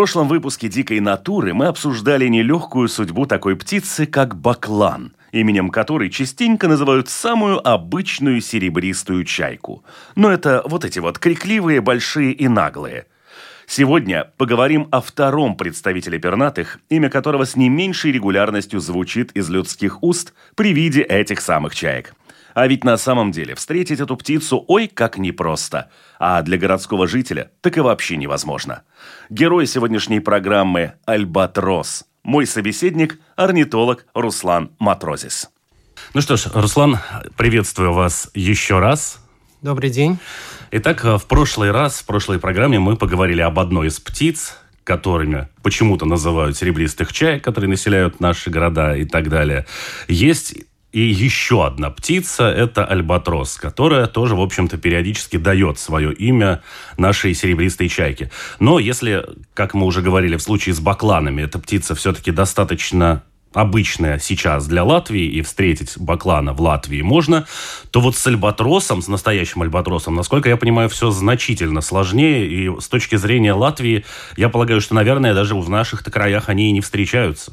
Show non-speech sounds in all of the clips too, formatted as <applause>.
Прошлом выпуске «Дикой натуры» мы обсуждали нелегкую судьбу такой птицы, как баклан, именем которой частенько называют самую обычную серебристую чайку. Но это вот эти вот крикливые, большие и наглые. Сегодня поговорим о втором представителе пернатых, имя которого с не меньшей регулярностью звучит из людских уст при виде этих самых чаек. А ведь на самом деле встретить эту птицу ой как непросто, а для городского жителя так и вообще невозможно. Герой сегодняшней программы – Альбатрос. Мой собеседник – орнитолог Руслан Матрозис. Ну что ж, Руслан, приветствую вас еще раз. Добрый день. Итак, в прошлый раз, в прошлой программе мы поговорили об одной из птиц, которыми почему-то называют серебристых чаек, которые населяют наши города и так далее. Есть и еще одна птица – это альбатрос, которая тоже, в общем-то, периодически дает свое имя нашей серебристой чайке. Но если, как мы уже говорили, в случае с бакланами, эта птица все-таки достаточно обычная сейчас для Латвии, и встретить баклана в Латвии можно, то вот с альбатросом, с настоящим альбатросом, насколько я понимаю, все значительно сложнее, и с точки зрения Латвии, я полагаю, что, наверное, даже в наших-то краях они и не встречаются.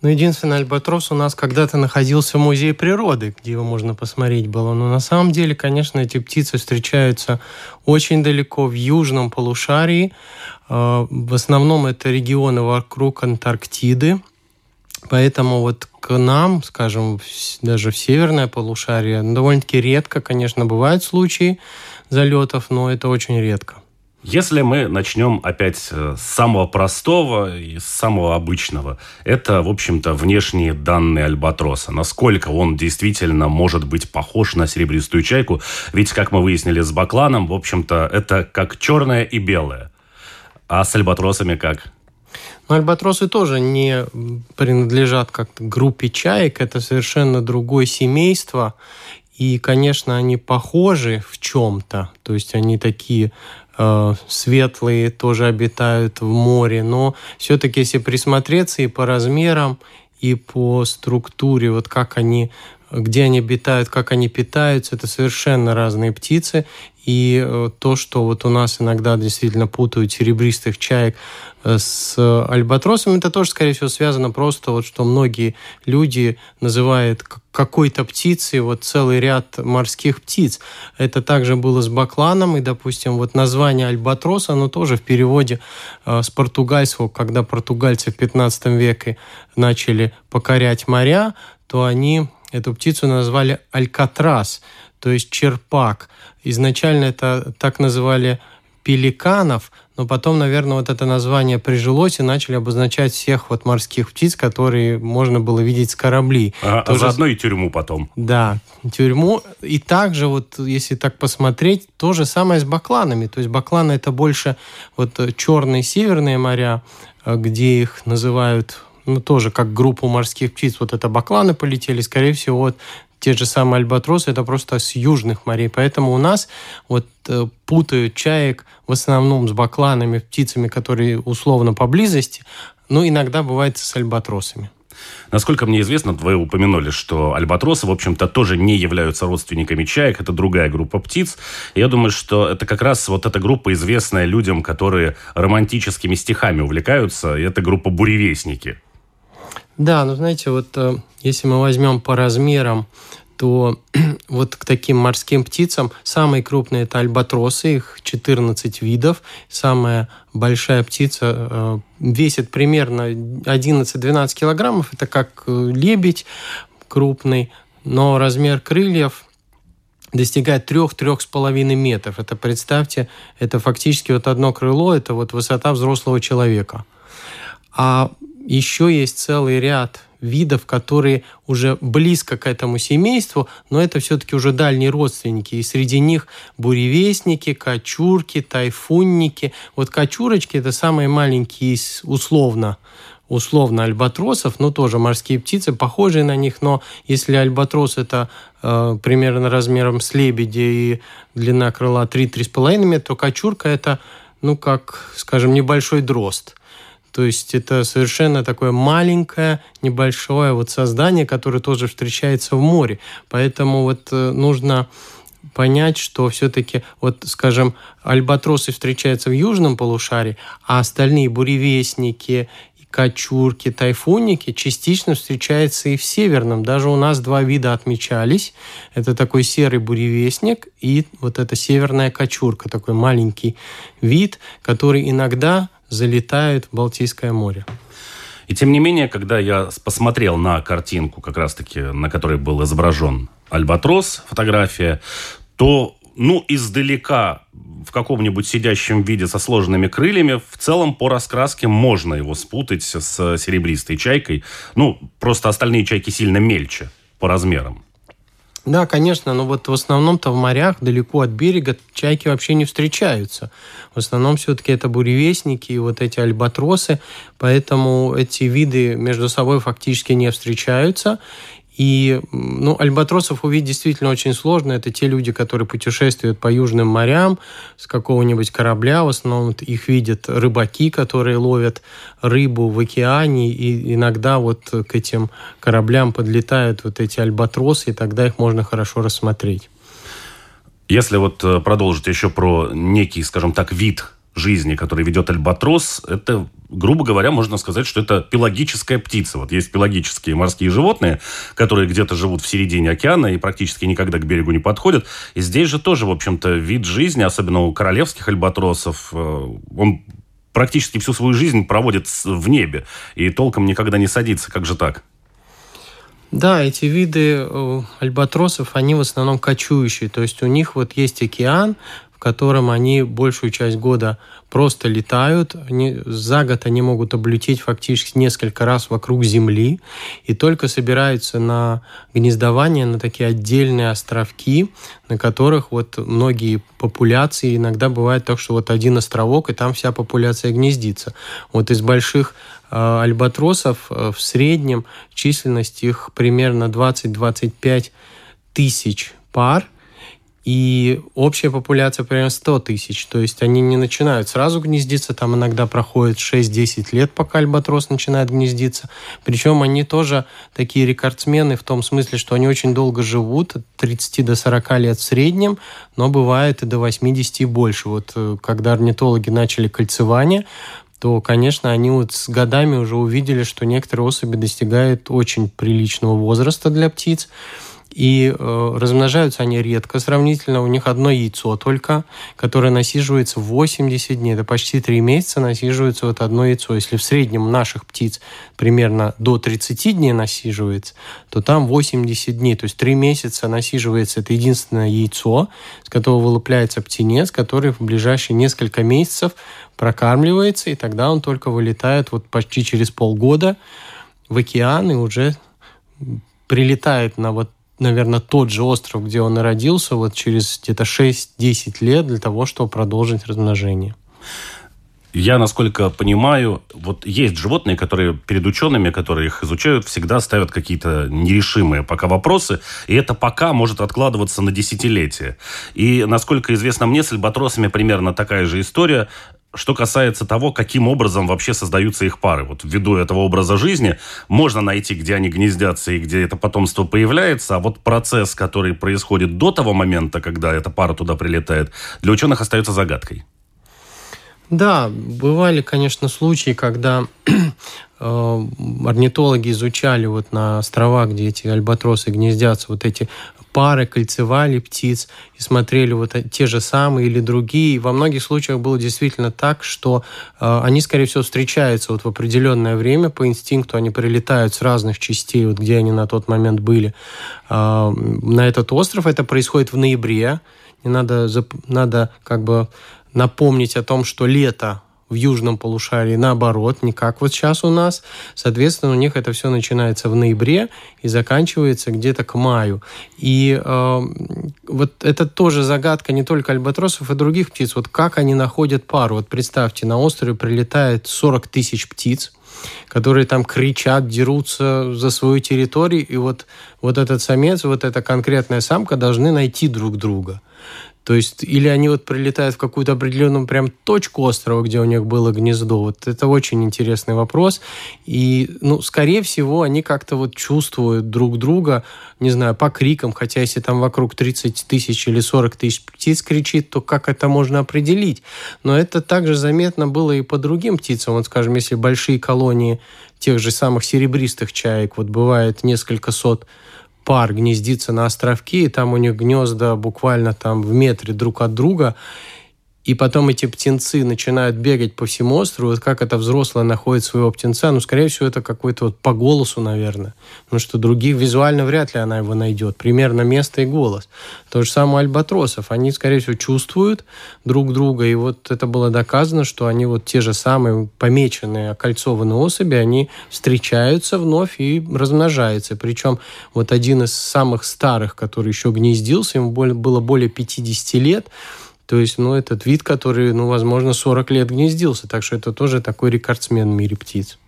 Ну, единственный альбатрос у нас когда-то находился в музее природы, где его можно посмотреть было. Но на самом деле, конечно, эти птицы встречаются очень далеко в южном полушарии. А, в основном это регионы вокруг Антарктиды. Поэтому вот к нам, скажем, даже в северное полушарие, довольно-таки редко, конечно, бывают случаи залетов, но это очень редко. Если мы начнем опять э, с самого простого и с самого обычного, это, в общем-то, внешние данные альбатроса. Насколько он действительно может быть похож на серебристую чайку. Ведь, как мы выяснили с бакланом, в общем-то, это как черное и белое. А с альбатросами как? Но альбатросы тоже не принадлежат как группе чаек, это совершенно другое семейство. И, конечно, они похожи в чем-то. То есть они такие светлые, тоже обитают в море. Но все-таки, если присмотреться и по размерам, и по структуре, вот как они где они обитают, как они питаются, это совершенно разные птицы. И э, то, что вот у нас иногда действительно путают серебристых чаек э, с альбатросом, это тоже, скорее всего, связано просто вот, что многие люди называют какой-то птицей вот целый ряд морских птиц. Это также было с бакланом, и, допустим, вот название альбатрос, оно тоже в переводе э, с португальского, когда португальцы в 15 веке начали покорять моря, то они эту птицу назвали алькатрас, то есть черпак. Изначально это так называли пеликанов, но потом, наверное, вот это название прижилось и начали обозначать всех вот морских птиц, которые можно было видеть с кораблей. А, Тоже... а заодно и тюрьму потом. Да, тюрьму. И также вот, если так посмотреть, то же самое с бакланами. То есть бакланы это больше вот черные северные моря, э, где их называют ну, тоже как группу морских птиц, вот это бакланы полетели, скорее всего, вот те же самые альбатросы, это просто с южных морей. Поэтому у нас вот э, путают чаек в основном с бакланами, птицами, которые условно поблизости, но иногда бывает с альбатросами. Насколько мне известно, вы упомянули, что альбатросы, в общем-то, тоже не являются родственниками чаек, это другая группа птиц. Я думаю, что это как раз вот эта группа, известная людям, которые романтическими стихами увлекаются, и это группа буревестники. Да, ну знаете, вот э, если мы возьмем по размерам, то <clears throat> вот к таким морским птицам самые крупные это альбатросы, их 14 видов. Самая большая птица э, весит примерно 11-12 килограммов. Это как э, лебедь крупный, но размер крыльев достигает 3-3,5 метров. Это представьте, это фактически вот одно крыло, это вот высота взрослого человека. А еще есть целый ряд видов, которые уже близко к этому семейству, но это все-таки уже дальние родственники. И среди них буревестники, кочурки, тайфунники. Вот кочурочки – это самые маленькие условно условно альбатросов, ну тоже морские птицы, похожие на них, но если альбатрос это э, примерно размером с лебедя и длина крыла 3-3,5 метра, то кочурка это, ну как, скажем, небольшой дрозд. То есть это совершенно такое маленькое, небольшое вот создание, которое тоже встречается в море. Поэтому вот э, нужно понять, что все-таки, вот, скажем, альбатросы встречаются в южном полушарии, а остальные буревестники кочурки, тайфунники частично встречаются и в северном. Даже у нас два вида отмечались. Это такой серый буревестник и вот эта северная кочурка, такой маленький вид, который иногда залетает в Балтийское море. И тем не менее, когда я посмотрел на картинку, как раз-таки, на которой был изображен альбатрос, фотография, то ну, издалека в каком-нибудь сидящем виде со сложенными крыльями, в целом по раскраске можно его спутать с серебристой чайкой. Ну, просто остальные чайки сильно мельче по размерам. Да, конечно, но вот в основном-то в морях, далеко от берега, чайки вообще не встречаются. В основном все-таки это буревестники и вот эти альбатросы, поэтому эти виды между собой фактически не встречаются. И ну, альбатросов увидеть действительно очень сложно. Это те люди, которые путешествуют по южным морям с какого-нибудь корабля. В основном их видят рыбаки, которые ловят рыбу в океане. И иногда вот к этим кораблям подлетают вот эти альбатросы, и тогда их можно хорошо рассмотреть. Если вот э, продолжить еще про некий, скажем так, вид жизни, который ведет альбатрос, это, грубо говоря, можно сказать, что это пелагическая птица. Вот есть пелагические морские животные, которые где-то живут в середине океана и практически никогда к берегу не подходят. И здесь же тоже, в общем-то, вид жизни, особенно у королевских альбатросов, э, он практически всю свою жизнь проводит в небе и толком никогда не садится. Как же так? Да, эти виды э, альбатросов, они в основном кочующие. То есть у них вот есть океан, в котором они большую часть года просто летают. Они, за год они могут облететь фактически несколько раз вокруг Земли и только собираются на гнездование на такие отдельные островки, на которых вот многие популяции, иногда бывает так, что вот один островок, и там вся популяция гнездится. Вот из больших э, альбатросов э, в среднем численность их примерно 20-25 тысяч пар – и общая популяция примерно 100 тысяч. То есть они не начинают сразу гнездиться, там иногда проходит 6-10 лет, пока альбатрос начинает гнездиться. Причем они тоже такие рекордсмены в том смысле, что они очень долго живут, от 30 до 40 лет в среднем, но бывает и до 80 и больше. Вот э, когда орнитологи начали кольцевание, то, конечно, они вот с годами уже увидели, что некоторые особи достигают очень приличного возраста для птиц. И э, размножаются они редко сравнительно. У них одно яйцо только, которое насиживается 80 дней. Это почти 3 месяца насиживается вот одно яйцо. Если в среднем у наших птиц примерно до 30 дней насиживается, то там 80 дней. То есть 3 месяца насиживается это единственное яйцо, с которого вылупляется птенец, который в ближайшие несколько месяцев прокармливается, и тогда он только вылетает вот почти через полгода в океан и уже прилетает на вот наверное, тот же остров, где он и родился, вот через где-то 6-10 лет для того, чтобы продолжить размножение. Я, насколько понимаю, вот есть животные, которые перед учеными, которые их изучают, всегда ставят какие-то нерешимые пока вопросы, и это пока может откладываться на десятилетия. И, насколько известно мне, с альбатросами примерно такая же история. Что касается того, каким образом вообще создаются их пары. Вот ввиду этого образа жизни можно найти, где они гнездятся и где это потомство появляется, а вот процесс, который происходит до того момента, когда эта пара туда прилетает, для ученых остается загадкой. Да, бывали, конечно, случаи, когда <clears throat> э, орнитологи изучали вот на островах, где эти альбатросы гнездятся, вот эти пары, кольцевали птиц и смотрели вот те же самые или другие. И во многих случаях было действительно так, что э, они, скорее всего, встречаются вот в определенное время по инстинкту, они прилетают с разных частей, вот где они на тот момент были, э, на этот остров. Это происходит в ноябре. Не надо, надо как бы напомнить о том, что лето в южном полушарии наоборот, не как вот сейчас у нас. Соответственно, у них это все начинается в ноябре и заканчивается где-то к маю. И э, вот это тоже загадка не только альбатросов и других птиц. Вот как они находят пару? Вот представьте, на острове прилетает 40 тысяч птиц, которые там кричат, дерутся за свою территорию, и вот, вот этот самец, вот эта конкретная самка должны найти друг друга. То есть, или они вот прилетают в какую-то определенную прям точку острова, где у них было гнездо. Вот это очень интересный вопрос. И, ну, скорее всего, они как-то вот чувствуют друг друга, не знаю, по крикам, хотя если там вокруг 30 тысяч или 40 тысяч птиц кричит, то как это можно определить? Но это также заметно было и по другим птицам. Вот, скажем, если большие колонии тех же самых серебристых чаек, вот бывает несколько сот пар гнездится на островке, и там у них гнезда буквально там в метре друг от друга и потом эти птенцы начинают бегать по всему острову, вот как это взрослая находит своего птенца, ну, скорее всего, это какой-то вот по голосу, наверное, потому что других визуально вряд ли она его найдет, примерно место и голос. То же самое альбатросов, они, скорее всего, чувствуют друг друга, и вот это было доказано, что они вот те же самые помеченные окольцованные особи, они встречаются вновь и размножаются. Причем вот один из самых старых, который еще гнездился, ему было более 50 лет, то есть, ну, этот вид, который, ну, возможно, 40 лет гнездился. Так что это тоже такой рекордсмен в мире птиц.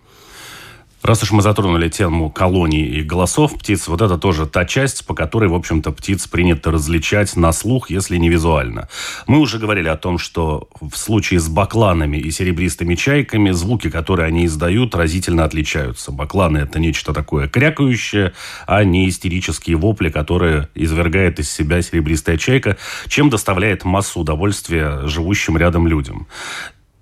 Раз уж мы затронули тему колоний и голосов птиц, вот это тоже та часть, по которой, в общем-то, птиц принято различать на слух, если не визуально. Мы уже говорили о том, что в случае с бакланами и серебристыми чайками звуки, которые они издают, разительно отличаются. Бакланы – это нечто такое крякающее, а не истерические вопли, которые извергает из себя серебристая чайка, чем доставляет массу удовольствия живущим рядом людям.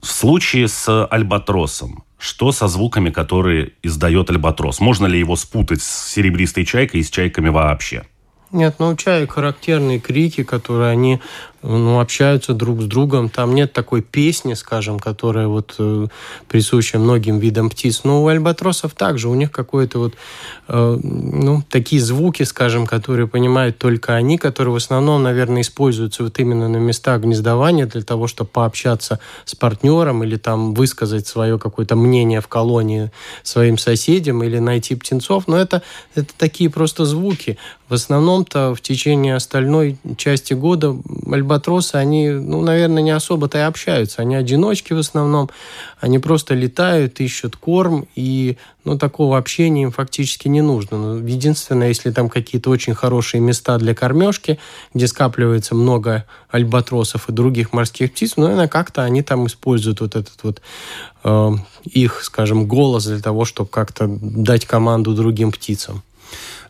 В случае с альбатросом что со звуками, которые издает альбатрос? Можно ли его спутать с серебристой чайкой и с чайками вообще? Нет, ну у чаек характерные крики, которые они ну, общаются друг с другом. Там нет такой песни, скажем, которая вот э, присуща многим видам птиц. Но у альбатросов также у них какое-то вот, э, ну, такие звуки, скажем, которые понимают только они, которые в основном, наверное, используются вот именно на местах гнездования для того, чтобы пообщаться с партнером или там высказать свое какое-то мнение в колонии своим соседям или найти птенцов. Но это, это такие просто звуки. В основном-то в течение остальной части года альбатросы, они, ну, наверное, не особо-то и общаются. Они одиночки в основном. Они просто летают, ищут корм, и, ну, такого общения им фактически не нужно. Ну, единственное, если там какие-то очень хорошие места для кормежки, где скапливается много альбатросов и других морских птиц, ну, наверное, как-то они там используют вот этот вот э, их, скажем, голос для того, чтобы как-то дать команду другим птицам.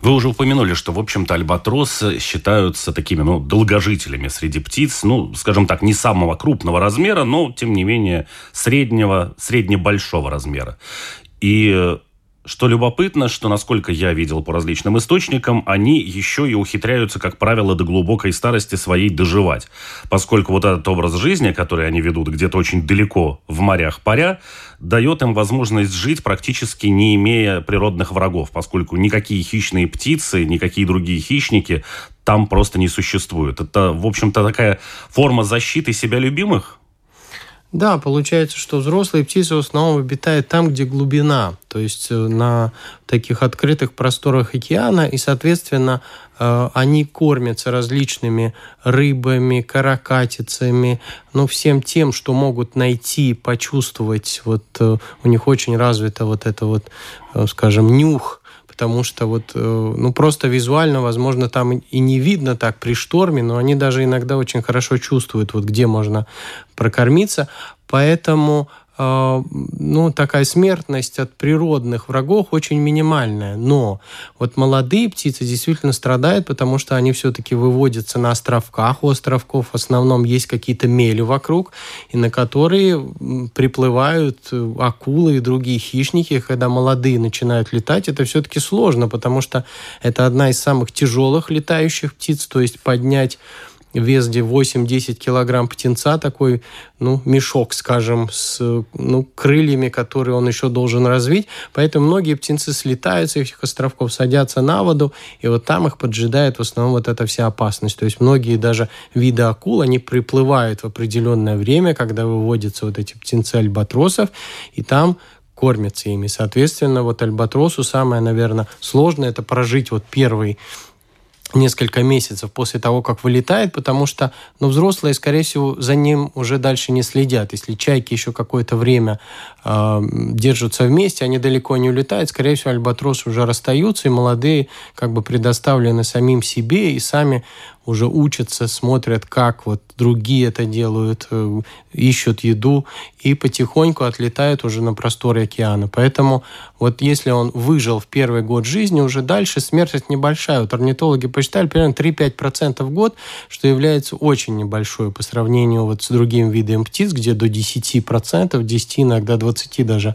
Вы уже упомянули, что, в общем-то, альбатросы считаются такими, ну, долгожителями среди птиц, ну, скажем так, не самого крупного размера, но, тем не менее, среднего, средне-большого размера. И что любопытно, что, насколько я видел по различным источникам, они еще и ухитряются, как правило, до глубокой старости своей доживать. Поскольку вот этот образ жизни, который они ведут где-то очень далеко в морях паря, дает им возможность жить практически не имея природных врагов, поскольку никакие хищные птицы, никакие другие хищники там просто не существуют. Это, в общем-то, такая форма защиты себя любимых, да, получается, что взрослые птицы в основном обитают там, где глубина, то есть э, на таких открытых просторах океана, и, соответственно, э, они кормятся различными рыбами, каракатицами, ну, всем тем, что могут найти, почувствовать. Вот э, у них очень развито вот это вот, скажем, нюх, потому что вот, э, ну, просто визуально, возможно, там и не видно так при шторме, но они даже иногда очень хорошо чувствуют, вот где можно прокормиться. Поэтому ну, такая смертность от природных врагов очень минимальная. Но вот молодые птицы действительно страдают, потому что они все-таки выводятся на островках. У островков в основном есть какие-то мели вокруг, и на которые приплывают э, акулы и другие хищники. Когда молодые начинают летать, это все-таки сложно, потому что это одна из самых тяжелых летающих птиц, то есть поднять вес где 8-10 килограмм птенца, такой, ну, мешок, скажем, с ну, крыльями, которые он еще должен развить. Поэтому многие птенцы слетают с этих островков, садятся на воду, и вот там их поджидает в основном вот эта вся опасность. То есть многие даже виды акул, они приплывают в определенное время, когда выводятся вот эти птенцы альбатросов, и там кормятся ими. Соответственно, вот альбатросу самое, наверное, сложное – это прожить вот первый несколько месяцев после того, как вылетает, потому что ну, взрослые, скорее всего, за ним уже дальше не следят. Если чайки еще какое-то время э, держатся вместе, они далеко не улетают, скорее всего, альбатросы уже расстаются, и молодые как бы предоставлены самим себе и сами уже учатся, смотрят, как вот другие это делают, э, ищут еду и потихоньку отлетают уже на просторы океана. Поэтому вот если он выжил в первый год жизни, уже дальше смертность небольшая. Вот орнитологи посчитали примерно 3-5% в год, что является очень небольшой по сравнению вот с другими видами птиц, где до 10%, 10, иногда 20 даже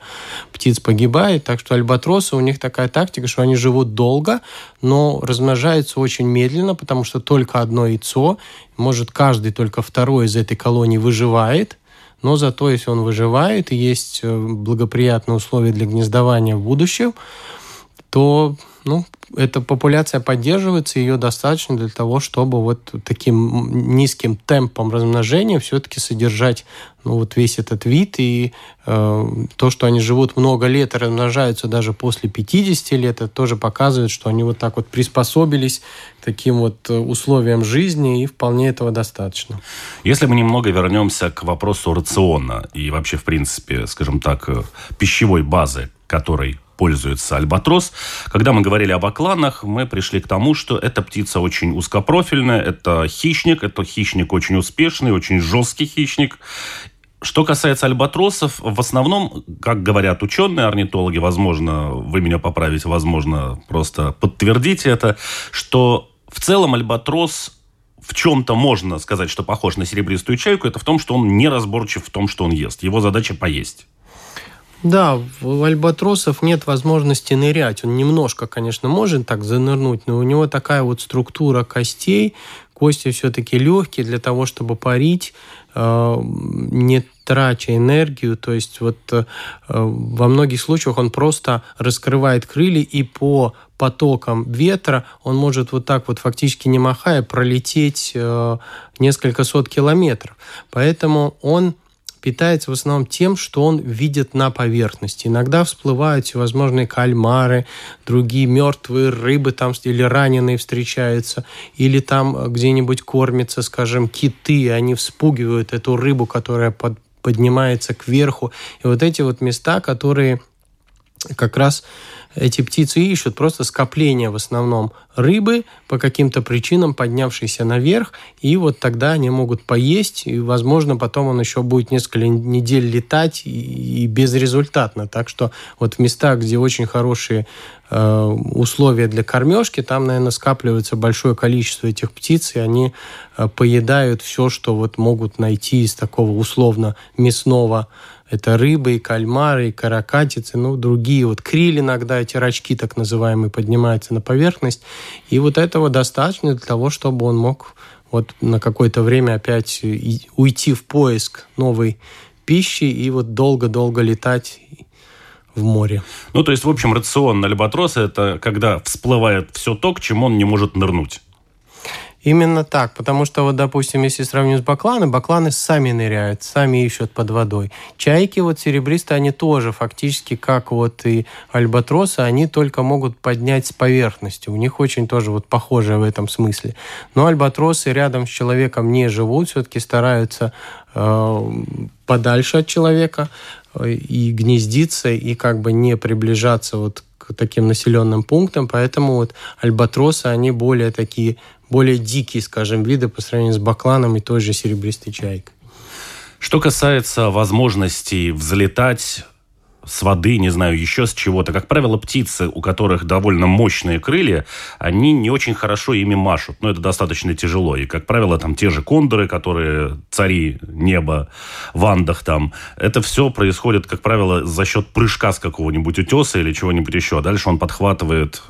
птиц погибает. Так что альбатросы, у них такая тактика, что они живут долго, но размножаются очень медленно, потому что только одно яйцо, может каждый только второй из этой колонии выживает, но зато если он выживает и есть э, благоприятные условия для гнездования в будущем, то ну, эта популяция поддерживается, ее достаточно для того, чтобы вот таким низким темпом размножения все-таки содержать ну, вот весь этот вид. И э, то, что они живут много лет и размножаются даже после 50 лет, это тоже показывает, что они вот так вот приспособились к таким вот условиям жизни, и вполне этого достаточно. Если мы немного вернемся к вопросу рациона и вообще, в принципе, скажем так, э, пищевой базы, которой пользуется альбатрос. Когда мы говорили об окланах, мы пришли к тому, что эта птица очень узкопрофильная, это хищник, это хищник очень успешный, очень жесткий хищник. Что касается альбатросов, в основном, как говорят ученые, орнитологи, возможно, вы меня поправите, возможно, просто подтвердите это, что в целом альбатрос в чем-то можно сказать, что похож на серебристую чайку, это в том, что он неразборчив в том, что он ест. Его задача поесть. Да, у альбатросов нет возможности нырять. Он немножко, конечно, может так занырнуть, но у него такая вот структура костей, кости все-таки легкие для того, чтобы парить, э, не трача энергию. То есть вот э, во многих случаях он просто раскрывает крылья и по потокам ветра он может вот так вот фактически не махая пролететь э, несколько сот километров. Поэтому он питается в основном тем, что он видит на поверхности. Иногда всплывают всевозможные кальмары, другие мертвые рыбы там или раненые встречаются, или там где-нибудь кормятся, скажем, киты, и они вспугивают эту рыбу, которая под, поднимается кверху. И вот эти вот места, которые как раз эти птицы ищут просто скопление в основном рыбы по каким-то причинам, поднявшейся наверх, и вот тогда они могут поесть, и, возможно, потом он еще будет несколько недель летать и, и безрезультатно. Так что вот в местах, где очень хорошие э, условия для кормежки, там, наверное, скапливается большое количество этих птиц, и они э, поедают все, что вот могут найти из такого условно мясного это рыбы, и кальмары, и каракатицы, ну, другие. Вот криль иногда, эти рачки так называемые, поднимаются на поверхность. И вот этого достаточно для того, чтобы он мог вот на какое-то время опять уйти в поиск новой пищи и вот долго-долго летать в море. Ну, то есть, в общем, рацион альбатроса – это когда всплывает все то, к чему он не может нырнуть. Именно так, потому что вот, допустим, если сравнить с бакланы, бакланы сами ныряют, сами ищут под водой. Чайки вот серебристые, они тоже фактически, как вот и альбатросы, они только могут поднять с поверхности. У них очень тоже вот похоже в этом смысле. Но альбатросы рядом с человеком не живут, все-таки стараются э, подальше от человека э, и гнездиться, и как бы не приближаться вот таким населенным пунктам, поэтому вот альбатросы, они более такие более дикие, скажем, виды по сравнению с бакланом и той же серебристой чайкой. Что касается возможности взлетать с воды, не знаю, еще с чего-то. Как правило, птицы, у которых довольно мощные крылья, они не очень хорошо ими машут. Но это достаточно тяжело. И, как правило, там те же кондоры, которые цари неба в Андах там, это все происходит, как правило, за счет прыжка с какого-нибудь утеса или чего-нибудь еще. А дальше он подхватывает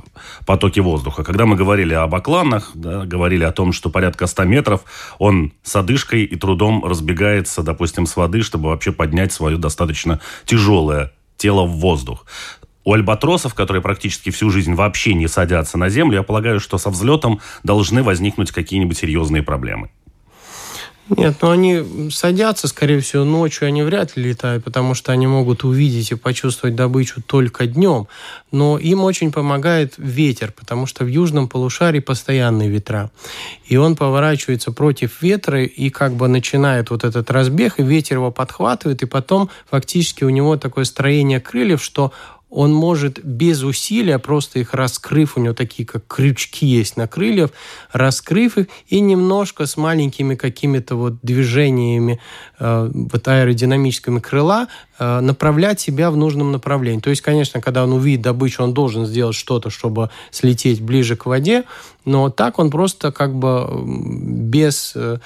потоки воздуха. Когда мы говорили об окланах, да, говорили о том, что порядка 100 метров он с одышкой и трудом разбегается, допустим, с воды, чтобы вообще поднять свое достаточно тяжелое тело в воздух. У альбатросов, которые практически всю жизнь вообще не садятся на землю, я полагаю, что со взлетом должны возникнуть какие-нибудь серьезные проблемы. Нет, но они садятся, скорее всего, ночью они вряд ли летают, потому что они могут увидеть и почувствовать добычу только днем. Но им очень помогает ветер, потому что в южном полушарии постоянные ветра. И он поворачивается против ветра и как бы начинает вот этот разбег, и ветер его подхватывает, и потом фактически у него такое строение крыльев, что он может без усилия, просто их раскрыв, у него такие как крючки есть на крыльях, раскрыв их и немножко с маленькими какими-то вот движениями э, вот аэродинамическими крыла э, направлять себя в нужном направлении. То есть, конечно, когда он увидит добычу, он должен сделать что-то, чтобы слететь ближе к воде, но так он просто как бы без э,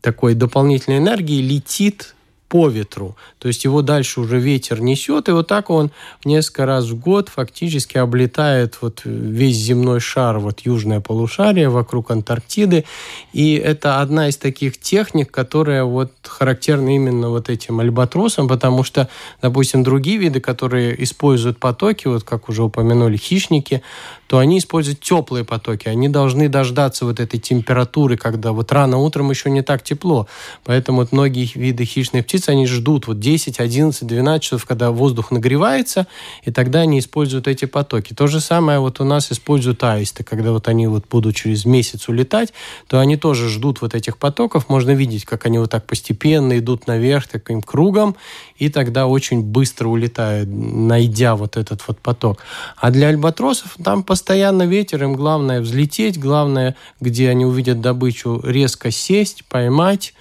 такой дополнительной энергии летит по ветру. То есть его дальше уже ветер несет, и вот так он несколько раз в год фактически облетает вот весь земной шар, вот южное полушарие вокруг Антарктиды. И это одна из таких техник, которая вот характерна именно вот этим альбатросам, потому что, допустим, другие виды, которые используют потоки, вот как уже упомянули, хищники, то они используют теплые потоки. Они должны дождаться вот этой температуры, когда вот рано утром еще не так тепло. Поэтому вот многие виды хищных птиц, они ждут вот 10, 11, 12 часов, когда воздух нагревается, и тогда они используют эти потоки. То же самое вот у нас используют аисты, когда вот они вот будут через месяц улетать, то они тоже ждут вот этих потоков. Можно видеть, как они вот так постепенно идут наверх таким кругом, и тогда очень быстро улетают, найдя вот этот вот поток. А для альбатросов там постоянно ветер, им главное взлететь, главное, где они увидят добычу, резко сесть, поймать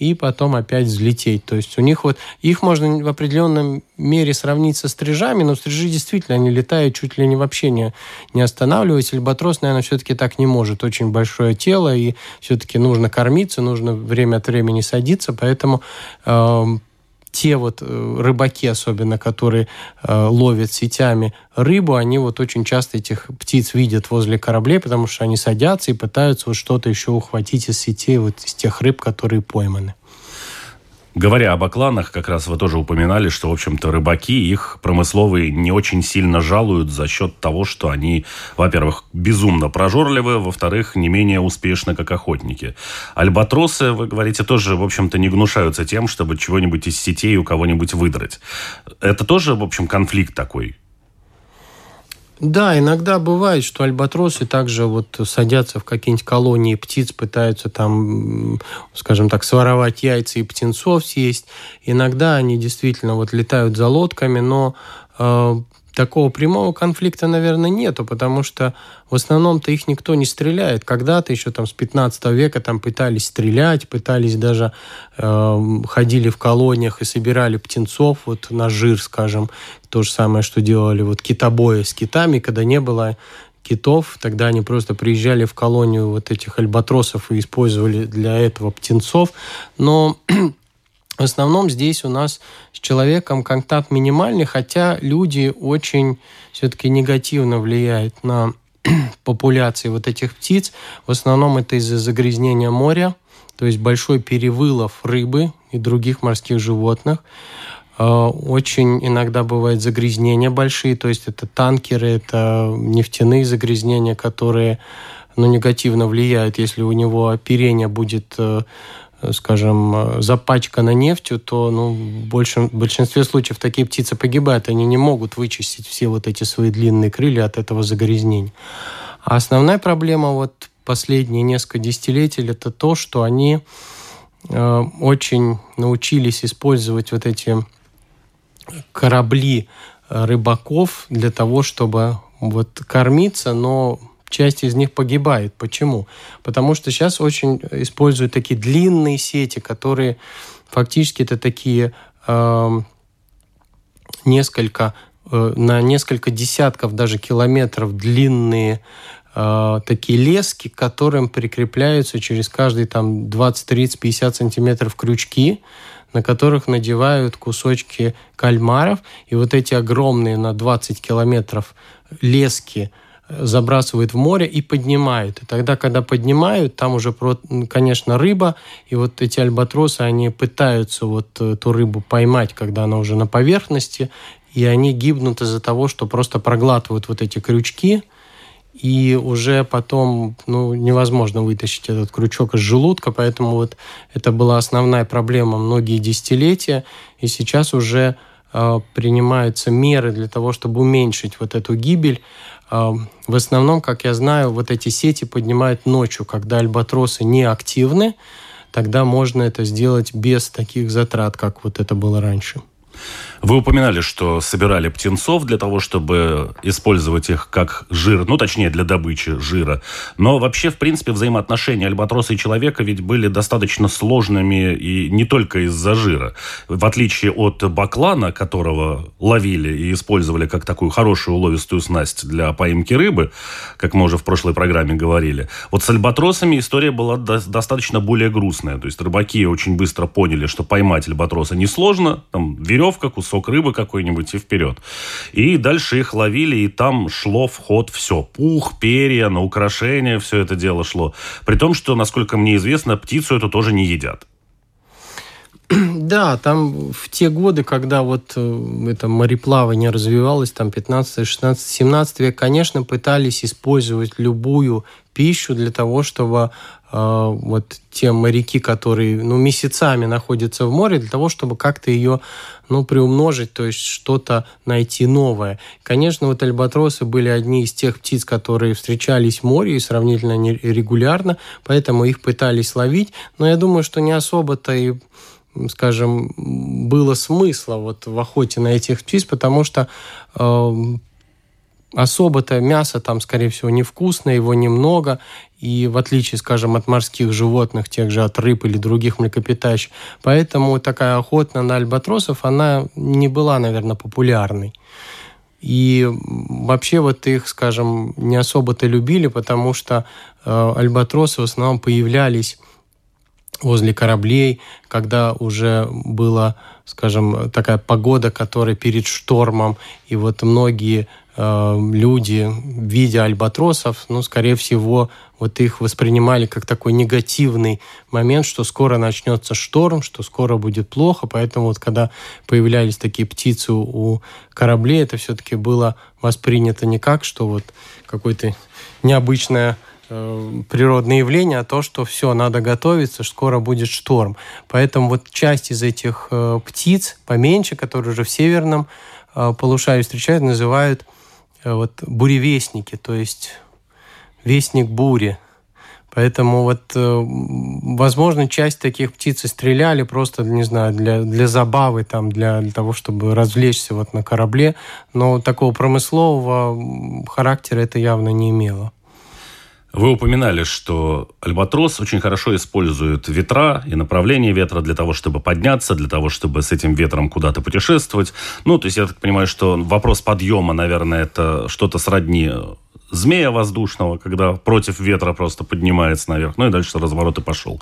и потом опять взлететь. То есть у них вот, их можно в определенном мере сравнить со стрижами, но стрижи действительно, они летают чуть ли не вообще не, не останавливаясь. Альбатрос, наверное, все-таки так не может. Очень большое тело, и все-таки нужно кормиться, нужно время от времени садиться, поэтому э, те вот э, рыбаки, особенно, которые э, ловят сетями рыбу, они вот очень часто этих птиц видят возле кораблей, потому что они садятся и пытаются вот что-то еще ухватить из сетей, вот из тех рыб, которые пойманы. Говоря об окланах, как раз вы тоже упоминали, что, в общем-то, рыбаки, их промысловые не очень сильно жалуют за счет того, что они, во-первых, безумно прожорливы, во-вторых, не менее успешны, как охотники. Альбатросы, вы говорите, тоже, в общем-то, не гнушаются тем, чтобы чего-нибудь из сетей у кого-нибудь выдрать. Это тоже, в общем, конфликт такой да, иногда бывает, что альбатросы также вот садятся в какие-нибудь колонии птиц, пытаются там, скажем так, своровать яйца и птенцов съесть. Иногда они действительно вот летают за лодками, но э, такого прямого конфликта, наверное, нету, потому что в основном-то их никто не стреляет. Когда-то еще там с 15 века там пытались стрелять, пытались даже э, ходили в колониях и собирали птенцов вот на жир, скажем, то же самое, что делали вот китобои с китами, когда не было китов, тогда они просто приезжали в колонию вот этих альбатросов и использовали для этого птенцов. Но <clears throat> В основном здесь у нас с человеком контакт минимальный, хотя люди очень все-таки негативно влияют на <clears throat> популяции вот этих птиц. В основном это из-за загрязнения моря, то есть большой перевылов рыбы и других морских животных. А, очень иногда бывают загрязнения большие, то есть это танкеры, это нефтяные загрязнения, которые ну, негативно влияют, если у него оперение будет э, скажем, запачкана нефтью, то ну, больше, в большинстве случаев такие птицы погибают. Они не могут вычистить все вот эти свои длинные крылья от этого загрязнения. А основная проблема вот последние несколько десятилетий это то, что они э, очень научились использовать вот эти корабли рыбаков для того, чтобы вот кормиться, но часть из них погибает. Почему? Потому что сейчас очень используют такие длинные сети, которые фактически это такие э, несколько э, на несколько десятков даже километров длинные э, такие лески, к которым прикрепляются через каждый там 20, 30, 50 сантиметров крючки, на которых надевают кусочки кальмаров. И вот эти огромные на 20 километров лески – забрасывают в море и поднимают. И тогда, когда поднимают, там уже, конечно, рыба, и вот эти альбатросы, они пытаются вот эту рыбу поймать, когда она уже на поверхности, и они гибнут из-за того, что просто проглатывают вот эти крючки, и уже потом ну, невозможно вытащить этот крючок из желудка, поэтому вот это была основная проблема многие десятилетия, и сейчас уже э, принимаются меры для того, чтобы уменьшить вот эту гибель. Э, в основном, как я знаю, вот эти сети поднимают ночью, когда альбатросы не активны, тогда можно это сделать без таких затрат, как вот это было раньше. Вы упоминали, что собирали птенцов для того, чтобы использовать их как жир, ну, точнее, для добычи жира. Но вообще, в принципе, взаимоотношения альбатроса и человека ведь были достаточно сложными и не только из-за жира. В отличие от баклана, которого ловили и использовали как такую хорошую уловистую снасть для поимки рыбы, как мы уже в прошлой программе говорили, вот с альбатросами история была до- достаточно более грустная. То есть рыбаки очень быстро поняли, что поймать альбатроса несложно, там веревка, кусок кусок рыбы какой-нибудь и вперед. И дальше их ловили, и там шло в ход все. Пух, перья, на украшения, все это дело шло. При том, что, насколько мне известно, птицу эту тоже не едят. <clears throat> Да, там в те годы, когда вот э, это мореплавание развивалось, там 15, 16, 17 век, конечно, пытались использовать любую пищу для того, чтобы э, вот те моряки, которые ну, месяцами находятся в море, для того, чтобы как-то ее ну, приумножить, то есть что-то найти новое. Конечно, вот альбатросы были одни из тех птиц, которые встречались в море и сравнительно регулярно, поэтому их пытались ловить, но я думаю, что не особо-то и скажем, было смысла вот в охоте на этих птиц, потому что э, особо-то мясо там, скорее всего, невкусное, его немного, и в отличие, скажем, от морских животных, тех же от рыб или других млекопитающих. Поэтому такая охота на альбатросов, она не была, наверное, популярной. И вообще вот их, скажем, не особо-то любили, потому что э, альбатросы в основном появлялись возле кораблей, когда уже была, скажем, такая погода, которая перед штормом, и вот многие э, люди, видя альбатросов, ну, скорее всего, вот их воспринимали как такой негативный момент, что скоро начнется шторм, что скоро будет плохо, поэтому вот когда появлялись такие птицы у кораблей, это все-таки было воспринято не как, что вот какое-то необычное Э, природное явление, а то, что все, надо готовиться, скоро будет шторм. Поэтому вот часть из этих э, птиц, поменьше, которые уже в северном э, полушарии встречают, называют вот буревестники, то есть вестник бури. Поэтому вот, возможно, часть таких птиц стреляли просто, не знаю, для, для забавы, там, для, для того, чтобы развлечься вот на корабле. Но такого промыслового характера это явно не имело. Вы упоминали, что альбатрос очень хорошо использует ветра и направление ветра для того, чтобы подняться, для того, чтобы с этим ветром куда-то путешествовать. Ну, то есть я так понимаю, что вопрос подъема, наверное, это что-то сродни змея воздушного, когда против ветра просто поднимается наверх, ну и дальше разворот и пошел.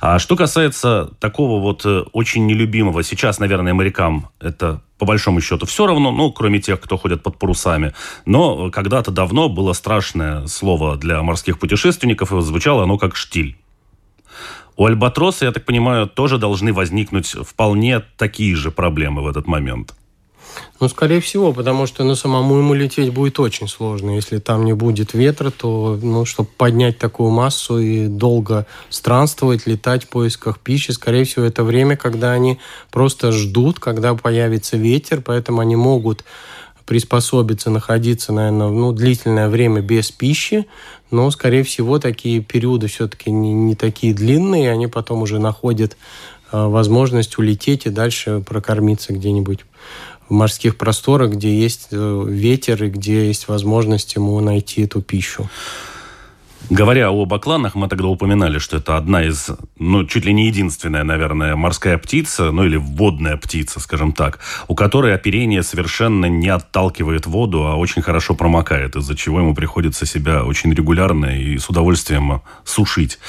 А что касается такого вот э, очень нелюбимого, сейчас, наверное, морякам это по большому счету все равно, ну, кроме тех, кто ходят под парусами. Но когда-то давно было страшное слово для морских путешественников, и звучало оно как «штиль». У альбатроса, я так понимаю, тоже должны возникнуть вполне такие же проблемы в этот момент – ну, скорее всего, потому что ну, самому ему лететь будет очень сложно. Если там не будет ветра, то, ну, чтобы поднять такую массу и долго странствовать, летать в поисках пищи, скорее всего, это время, когда они просто ждут, когда появится ветер, поэтому они могут приспособиться, находиться, наверное, ну, длительное время без пищи, но, скорее всего, такие периоды все-таки не, не такие длинные, они потом уже находят э, возможность улететь и дальше прокормиться где-нибудь в морских просторах, где есть э, ветер и где есть возможность ему найти эту пищу. Говоря о бакланах, мы тогда упоминали, что это одна из, ну, чуть ли не единственная, наверное, морская птица, ну, или водная птица, скажем так, у которой оперение совершенно не отталкивает воду, а очень хорошо промокает, из-за чего ему приходится себя очень регулярно и с удовольствием сушить.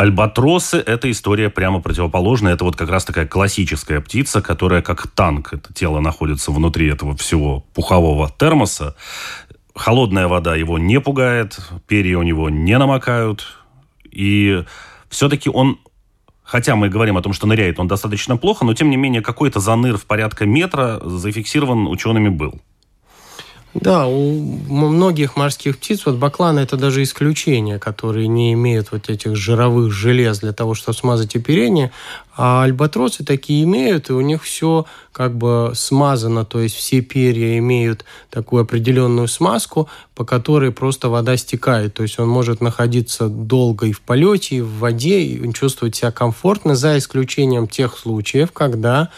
Альбатросы – это история прямо противоположная. Это вот как раз такая классическая птица, которая как танк. Это тело находится внутри этого всего пухового термоса. холодная вода его не пугает, перья у него не намокают, и все-таки он Хотя мы говорим о том, что ныряет он достаточно плохо, но тем не менее какой-то заныр в порядка метра зафиксирован учеными был. Да, у многих морских птиц, вот бакланы это даже исключение, которые не имеют вот этих жировых желез для того, чтобы смазать оперение, а альбатросы такие имеют, и у них все как бы смазано, то есть все перья имеют такую определенную смазку, по которой просто вода стекает, то есть он может находиться долго и в полете, и в воде, и чувствует себя комфортно, за исключением тех случаев, когда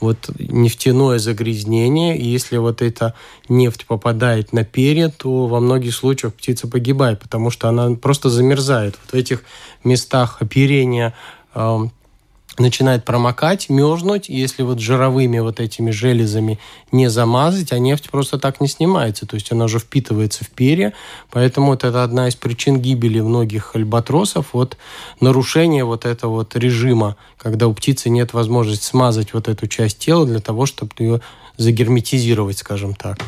вот нефтяное загрязнение, и если вот эта нефть попадает на перья, то во многих случаях птица погибает, потому что она просто замерзает. Вот в этих местах оперения начинает промокать, мерзнуть. Если вот жировыми вот этими железами не замазать, а нефть просто так не снимается. То есть она уже впитывается в перья. Поэтому вот это одна из причин гибели многих альбатросов. Вот нарушение вот этого вот режима, когда у птицы нет возможности смазать вот эту часть тела для того, чтобы ее загерметизировать, скажем так.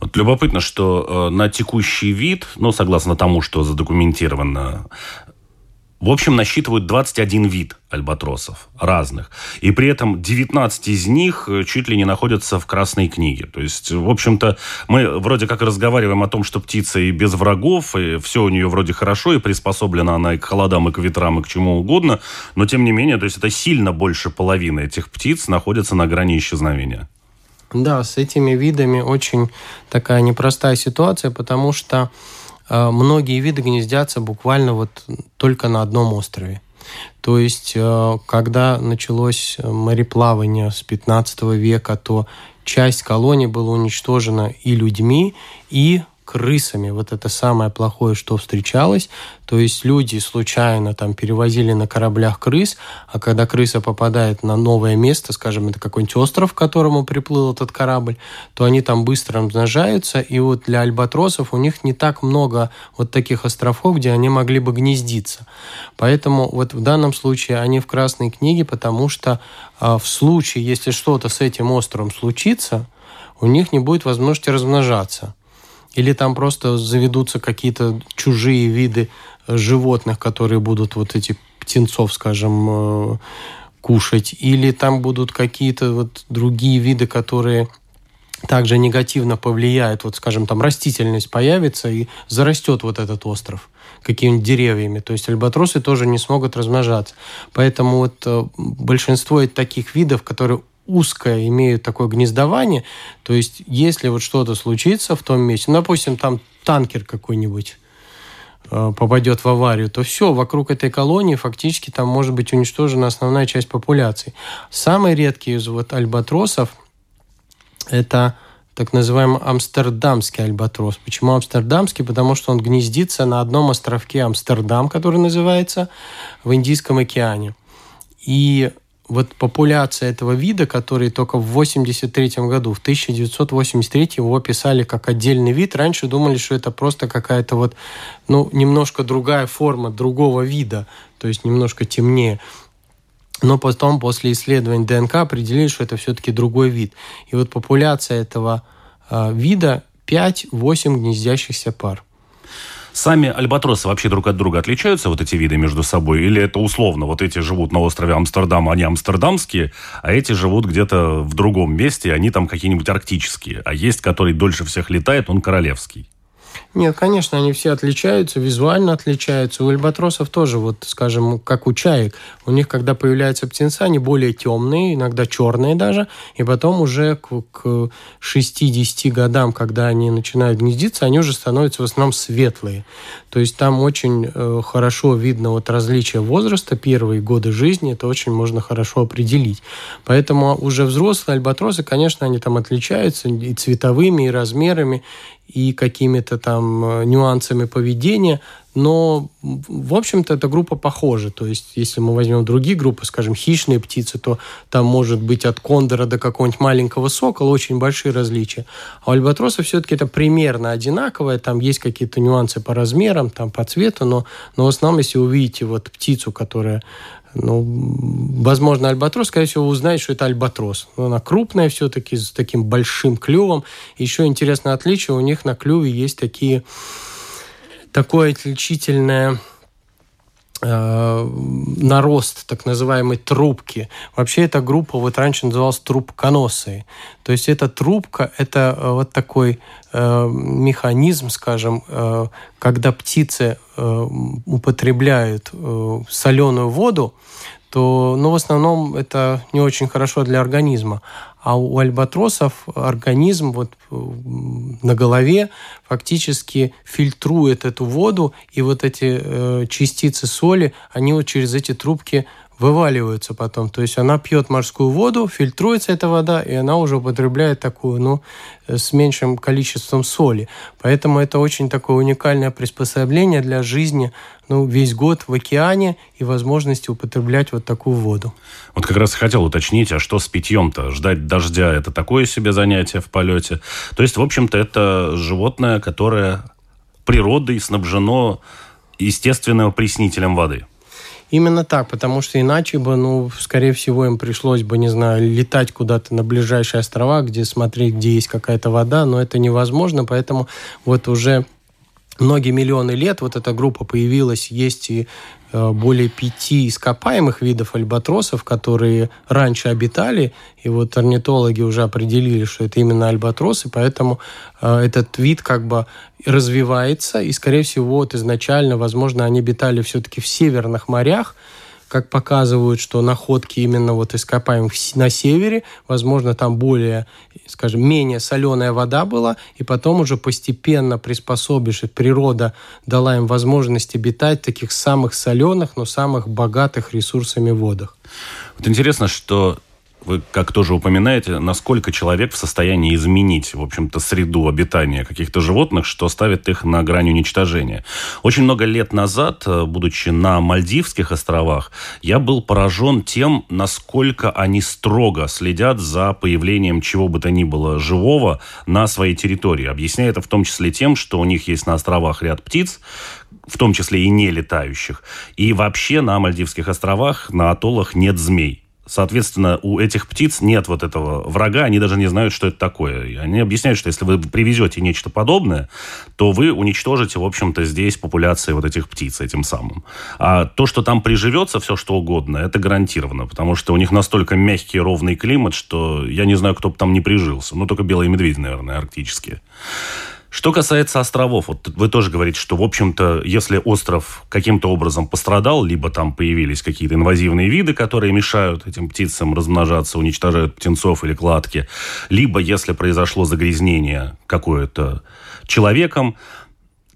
Вот любопытно, что э, на текущий вид, ну, согласно тому, что задокументировано, в общем, насчитывают 21 вид альбатросов разных. И при этом 19 из них э, чуть ли не находятся в Красной книге. То есть, в общем-то, мы вроде как разговариваем о том, что птица и без врагов, и все у нее вроде хорошо, и приспособлена она и к холодам, и к ветрам, и к чему угодно. Но, тем не менее, то есть это сильно больше половины этих птиц находятся на грани исчезновения. Да, с этими видами очень такая непростая ситуация, потому что многие виды гнездятся буквально вот только на одном острове. То есть, э, когда началось мореплавание с 15 века, то часть колонии была уничтожена и людьми, и крысами. Вот это самое плохое, что встречалось. То есть люди случайно там перевозили на кораблях крыс, а когда крыса попадает на новое место, скажем, это какой-нибудь остров, к которому приплыл этот корабль, то они там быстро размножаются, и вот для альбатросов у них не так много вот таких островов, где они могли бы гнездиться. Поэтому вот в данном случае они в Красной книге, потому что а, в случае, если что-то с этим островом случится, у них не будет возможности размножаться. Или там просто заведутся какие-то чужие виды э, животных, которые будут вот эти птенцов, скажем, э, кушать. Или там будут какие-то вот другие виды, которые также негативно повлияют, вот, скажем, там растительность появится и зарастет вот этот остров какими-нибудь деревьями. То есть альбатросы тоже не смогут размножаться. Поэтому вот э, большинство таких видов, которые узкое имеют такое гнездование. То есть, если вот что-то случится в том месте, ну, допустим, там танкер какой-нибудь э, попадет в аварию, то все, вокруг этой колонии фактически там может быть уничтожена основная часть популяции. Самые редкие из вот альбатросов это так называемый амстердамский альбатрос. Почему амстердамский? Потому что он гнездится на одном островке Амстердам, который называется в Индийском океане. И вот популяция этого вида, который только в 83 году, в 1983 его описали как отдельный вид. Раньше думали, что это просто какая-то вот, ну, немножко другая форма другого вида, то есть немножко темнее. Но потом, после исследований ДНК, определили, что это все-таки другой вид. И вот популяция этого э, вида 5-8 гнездящихся пар. Сами альбатросы вообще друг от друга отличаются, вот эти виды между собой? Или это условно, вот эти живут на острове Амстердам, они амстердамские, а эти живут где-то в другом месте, они там какие-нибудь арктические, а есть, который дольше всех летает, он королевский? Нет, конечно, они все отличаются, визуально отличаются. У альбатросов тоже, вот, скажем, как у чаек. У них, когда появляются птенцы, они более темные, иногда черные даже. И потом уже к, к 60 годам, когда они начинают гнездиться, они уже становятся в основном светлые. То есть там очень э, хорошо видно вот различие возраста, первые годы жизни, это очень можно хорошо определить. Поэтому уже взрослые альбатросы, конечно, они там отличаются и цветовыми, и размерами, и какими-то там э, нюансами поведения, но, в общем-то, эта группа похожа. То есть, если мы возьмем другие группы, скажем, хищные птицы, то там может быть от кондора до какого-нибудь маленького сокола очень большие различия. А у альбатроса все-таки это примерно одинаковое. Там есть какие-то нюансы по размерам, там по цвету, но, но в основном, если увидите вот птицу, которая ну, возможно, альбатрос, скорее всего, узнаете, что это альбатрос. Но она крупная все-таки, с таким большим клювом. Еще интересное отличие, у них на клюве есть такие, такое отличительное нарост так называемой трубки. Вообще эта группа вот раньше называлась трубконосой. То есть эта трубка – это э, вот такой э, механизм, скажем, э, когда птицы э, употребляют э, соленую воду, то, ну, в основном это не очень хорошо для организма. А у альбатросов организм вот э, на голове фактически фильтрует эту воду, и вот эти э, частицы соли, они вот через эти трубки вываливаются потом. То есть она пьет морскую воду, фильтруется эта вода, и она уже употребляет такую, ну, э, с меньшим количеством соли. Поэтому это очень такое уникальное приспособление для жизни ну, весь год в океане и возможности употреблять вот такую воду. Вот как раз хотел уточнить, а что с питьем-то? Ждать дождя – это такое себе занятие в полете? То есть, в общем-то, это животное, которое природой снабжено естественным приснителем воды – Именно так, потому что иначе бы, ну, скорее всего, им пришлось бы, не знаю, летать куда-то на ближайшие острова, где смотреть, где есть какая-то вода, но это невозможно, поэтому вот уже многие миллионы лет вот эта группа появилась, есть и Э, более пяти ископаемых видов альбатросов, которые раньше обитали, и вот орнитологи уже определили, что это именно альбатросы, поэтому э, этот вид как бы развивается, и, скорее всего, вот изначально, возможно, они обитали все-таки в северных морях, как показывают, что находки именно вот ископаемых на севере, возможно, там более, скажем, менее соленая вода была, и потом уже постепенно приспособившись, природа дала им возможность обитать в таких самых соленых, но самых богатых ресурсами водах. Вот интересно, что вы как тоже упоминаете, насколько человек в состоянии изменить, в общем-то, среду обитания каких-то животных, что ставит их на грани уничтожения. Очень много лет назад, э, будучи на Мальдивских островах, я был поражен тем, насколько они строго следят за появлением чего бы то ни было живого на своей территории. Объясняя это в том числе тем, что у них есть на островах ряд птиц, в том числе и не летающих. И вообще на Мальдивских островах, на атоллах нет змей. Соответственно, у этих птиц нет вот этого врага, они даже не знают, что это такое. И они объясняют, что если вы привезете нечто подобное, то вы уничтожите, в общем-то, здесь популяции вот этих птиц этим самым. А то, что там приживется все что угодно, это гарантированно, потому что у них настолько мягкий ровный климат, что я не знаю, кто бы там не прижился. Ну, только белые медведи, наверное, арктические. Что касается островов, вот вы тоже говорите, что, в общем-то, если остров каким-то образом пострадал, либо там появились какие-то инвазивные виды, которые мешают этим птицам размножаться, уничтожают птенцов или кладки, либо если произошло загрязнение какое-то человеком,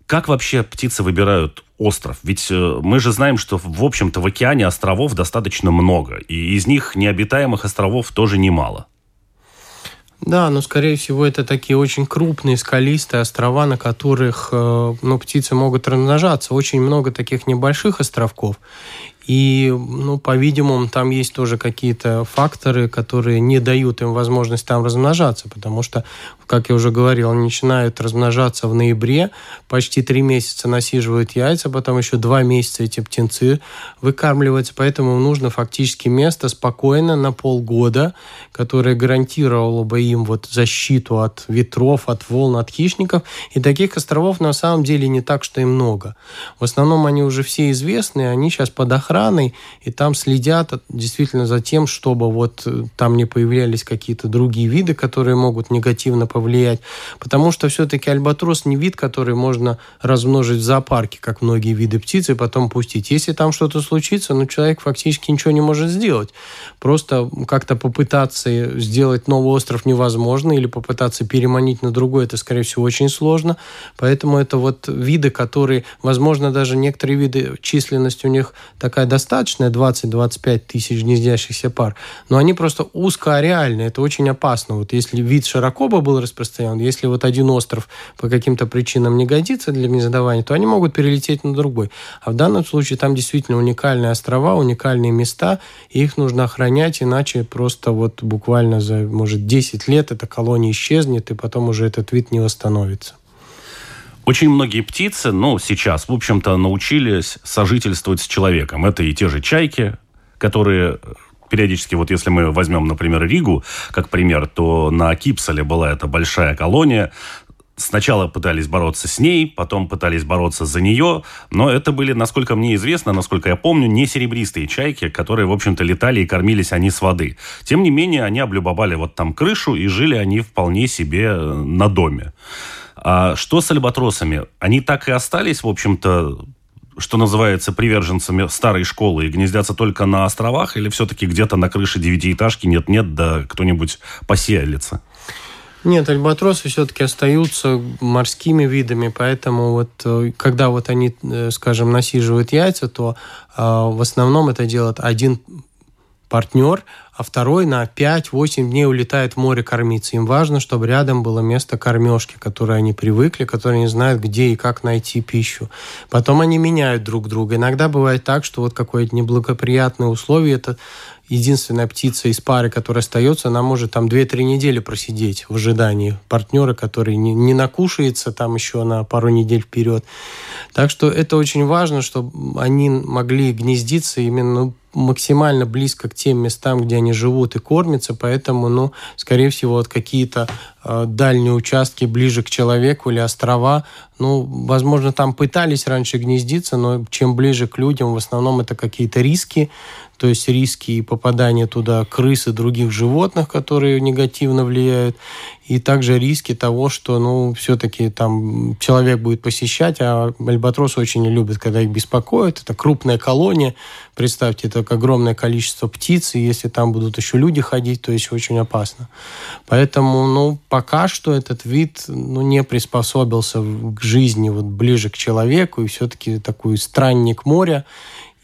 как вообще птицы выбирают остров? Ведь э, мы же знаем, что, в общем-то, в океане островов достаточно много, и из них необитаемых островов тоже немало. Да, но скорее всего это такие очень крупные скалистые острова, на которых э, ну, птицы могут размножаться. Очень много таких небольших островков. И, ну, по-видимому, там есть тоже какие-то факторы, которые не дают им возможность там размножаться, потому что, как я уже говорил, они начинают размножаться в ноябре, почти три месяца насиживают яйца, потом еще два месяца эти птенцы выкармливаются, поэтому нужно фактически место спокойно на полгода, которое гарантировало бы им вот защиту от ветров, от волн, от хищников. И таких островов на самом деле не так, что и много. В основном они уже все известны, они сейчас под охраной и там следят действительно за тем, чтобы вот э, там не появлялись какие-то другие виды, которые могут негативно повлиять. Потому что все-таки альбатрос не вид, который можно размножить в зоопарке, как многие виды птиц, и потом пустить. Если там что-то случится, ну, человек фактически ничего не может сделать. Просто как-то попытаться сделать новый остров невозможно, или попытаться переманить на другой, это, скорее всего, очень сложно. Поэтому это вот виды, которые, возможно, даже некоторые виды, численность у них такая такая достаточная, 20-25 тысяч гнездящихся пар, но они просто узкоареальны, это очень опасно. Вот если вид широко бы был распространен, если вот один остров по каким-то причинам не годится для гнездования, то они могут перелететь на другой. А в данном случае там действительно уникальные острова, уникальные места, и их нужно охранять, иначе просто вот буквально за, может, 10 лет эта колония исчезнет, и потом уже этот вид не восстановится. Очень многие птицы, ну, сейчас, в общем-то, научились сожительствовать с человеком. Это и те же чайки, которые периодически, вот если мы возьмем, например, Ригу как пример, то на Кипсале была эта большая колония, Сначала пытались бороться с ней, потом пытались бороться за нее, но это были, насколько мне известно, насколько я помню, не серебристые чайки, которые, в общем-то, летали и кормились они с воды. Тем не менее, они облюбовали вот там крышу, и жили они вполне себе э, на доме. А что с альбатросами? Они так и остались, в общем-то, что называется, приверженцами старой школы и гнездятся только на островах, или все-таки где-то на крыше девятиэтажки нет-нет, да кто-нибудь поселится? Нет, альбатросы все-таки остаются морскими видами, поэтому вот э, когда вот они, э, скажем, насиживают яйца, то э, в основном это делает один партнер, а второй на 5-8 дней улетает в море кормиться. Им важно, чтобы рядом было место кормежки, которое они привыкли, которые не знают, где и как найти пищу. Потом они меняют друг друга. Иногда бывает так, что вот какое-то неблагоприятное условие, это единственная птица из пары, которая остается, она может там 2-3 недели просидеть в ожидании партнера, который не, не накушается там еще на пару недель вперед. Так что это очень важно, чтобы они могли гнездиться именно максимально близко к тем местам, где они живут и кормятся, поэтому, ну, скорее всего, вот какие-то дальние участки ближе к человеку или острова, ну, возможно, там пытались раньше гнездиться, но чем ближе к людям, в основном это какие-то риски, то есть риски попадания туда крыс и других животных, которые негативно влияют, и также риски того, что, ну, все-таки там человек будет посещать, а альбатросы очень не любят, когда их беспокоят. Это крупная колония, представьте, это огромное количество птиц, и если там будут еще люди ходить, то еще очень опасно. Поэтому, ну, пока что этот вид, ну, не приспособился к жизни вот ближе к человеку, и все-таки такой странник моря,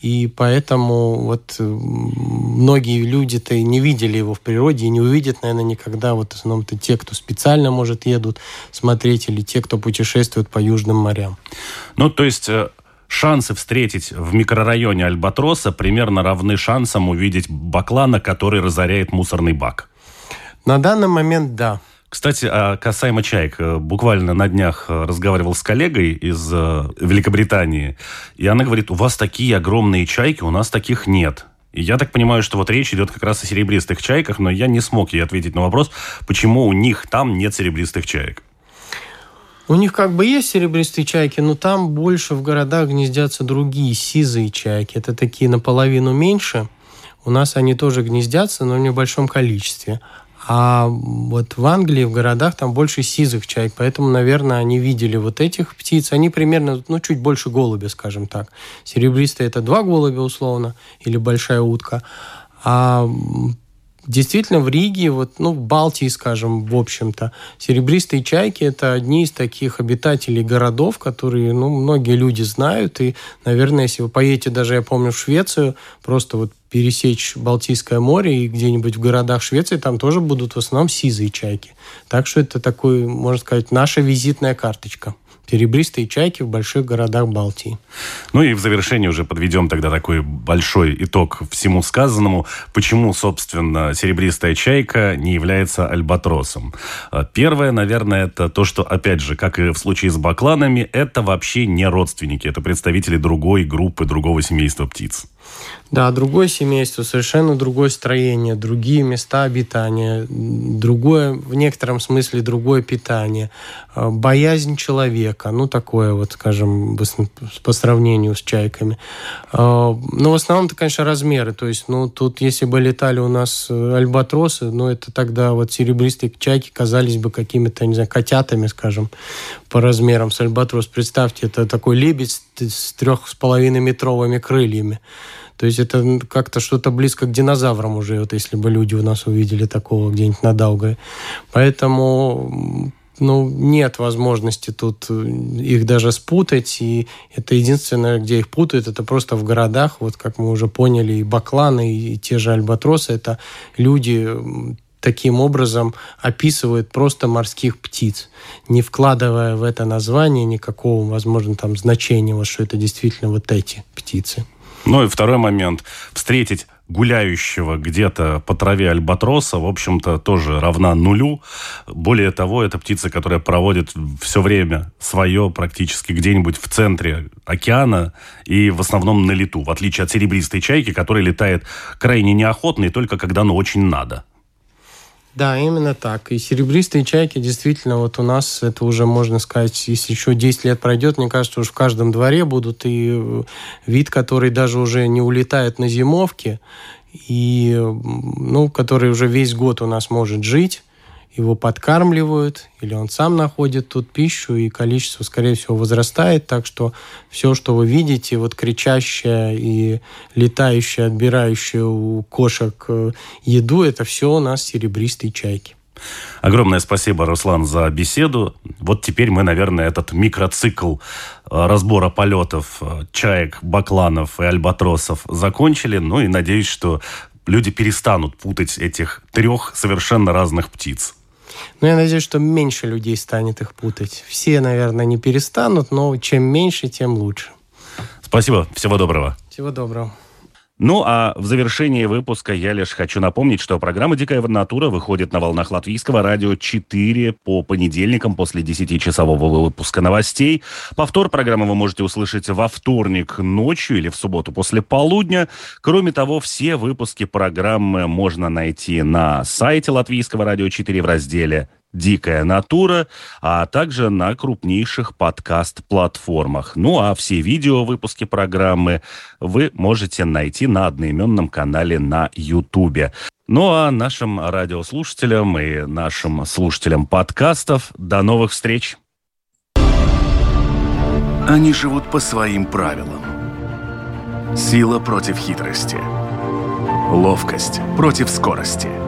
и поэтому вот многие люди-то и не видели его в природе и не увидят, наверное, никогда. Вот в основном-то те, кто специально, может, едут смотреть, или те, кто путешествует по южным морям. Ну, то есть э, шансы встретить в микрорайоне Альбатроса примерно равны шансам увидеть баклана, который разоряет мусорный бак. На данный момент да. Кстати, а касаемо чаек. Э, буквально на днях э, разговаривал с коллегой из э, Великобритании, и она говорит, у вас такие огромные чайки, у нас таких нет. И я так понимаю, что вот речь идет как раз о серебристых чайках, но я не смог ей ответить на вопрос, почему у них там нет серебристых чаек. У них как бы есть серебристые чайки, но там больше в городах гнездятся другие сизые чайки. Это такие наполовину меньше. У нас они тоже гнездятся, но в небольшом количестве. А вот в Англии, в городах, там больше сизых чаек, поэтому, наверное, они видели вот этих птиц. Они примерно, ну, чуть больше голубя, скажем так. Серебристые – это два голубя, условно, или большая утка. А действительно в Риге, вот, ну, в Балтии, скажем, в общем-то, серебристые чайки – это одни из таких обитателей городов, которые, ну, многие люди знают. И, наверное, если вы поедете даже, я помню, в Швецию, просто вот пересечь Балтийское море и где-нибудь в городах Швеции, там тоже будут в основном сизые чайки. Так что это такой, можно сказать, наша визитная карточка серебристые чайки в больших городах Балтии. Ну и в завершении уже подведем тогда такой большой итог всему сказанному. Почему, собственно, серебристая чайка не является альбатросом? А, первое, наверное, это то, что, опять же, как и в случае с бакланами, это вообще не родственники, это представители другой группы, другого семейства птиц. Да, другое семейство, совершенно другое строение, другие места обитания, другое, в некотором смысле, другое питание, э, боязнь человека, ну, такое вот, скажем, по сравнению с чайками. Э, Но в основном это, конечно, размеры, то есть, ну, тут, если бы летали у нас э, альбатросы, ну, это тогда вот серебристые чайки казались бы какими-то, не знаю, котятами, скажем, по размерам с альбатрос. Представьте, это такой лебедь с трех с половиной метровыми крыльями. То есть это как-то что-то близко к динозаврам уже, вот если бы люди у нас увидели такого где-нибудь на Даугаве. Поэтому ну, нет возможности тут э, их даже спутать, и это единственное, где их путают, это просто в городах, вот как мы уже поняли, и бакланы, и те же альбатросы, это люди таким образом описывают просто морских птиц, не вкладывая в это название никакого, возможно, там значения, вот, что это действительно вот эти птицы. Ну и второй момент. Встретить гуляющего где-то по траве альбатроса, в общем-то, тоже равна нулю. Более того, это птица, которая проводит все время свое практически где-нибудь в центре океана и в основном на лету, в отличие от серебристой чайки, которая летает крайне неохотно и только когда ну очень надо. Да, именно так. И серебристые чайки, действительно, вот у нас это уже, можно сказать, если еще 10 лет пройдет, мне кажется, уж в каждом дворе будут и э, вид, который даже уже не улетает на зимовке, и, ну, который уже весь год у нас может жить, его подкармливают, или он сам находит тут пищу, и количество, скорее всего, возрастает. Так что все, что вы видите, вот кричащее и летающее, отбирающее у кошек э, еду, это все у нас серебристые чайки. Огромное спасибо, Руслан, за беседу. Вот теперь мы, наверное, этот микроцикл э, разбора полетов э, чаек, бакланов и альбатросов закончили. Ну и надеюсь, что люди перестанут путать этих трех совершенно разных птиц. Но я надеюсь, что меньше людей станет их путать. Все, наверное, не перестанут, но чем меньше, тем лучше. Спасибо. Всего доброго. Всего доброго. Ну, а в завершении выпуска я лишь хочу напомнить, что программа «Дикая натура» выходит на волнах латвийского радио 4 по понедельникам после 10-часового выпуска новостей. Повтор программы вы можете услышать во вторник ночью или в субботу после полудня. Кроме того, все выпуски программы можно найти на сайте латвийского радио 4 в разделе «Дикая натура», а также на крупнейших подкаст-платформах. Ну а все видео выпуски программы вы можете найти на одноименном канале на Ютубе. Ну а нашим радиослушателям и нашим слушателям подкастов до новых встреч! Они живут по своим правилам. Сила против хитрости. Ловкость против скорости –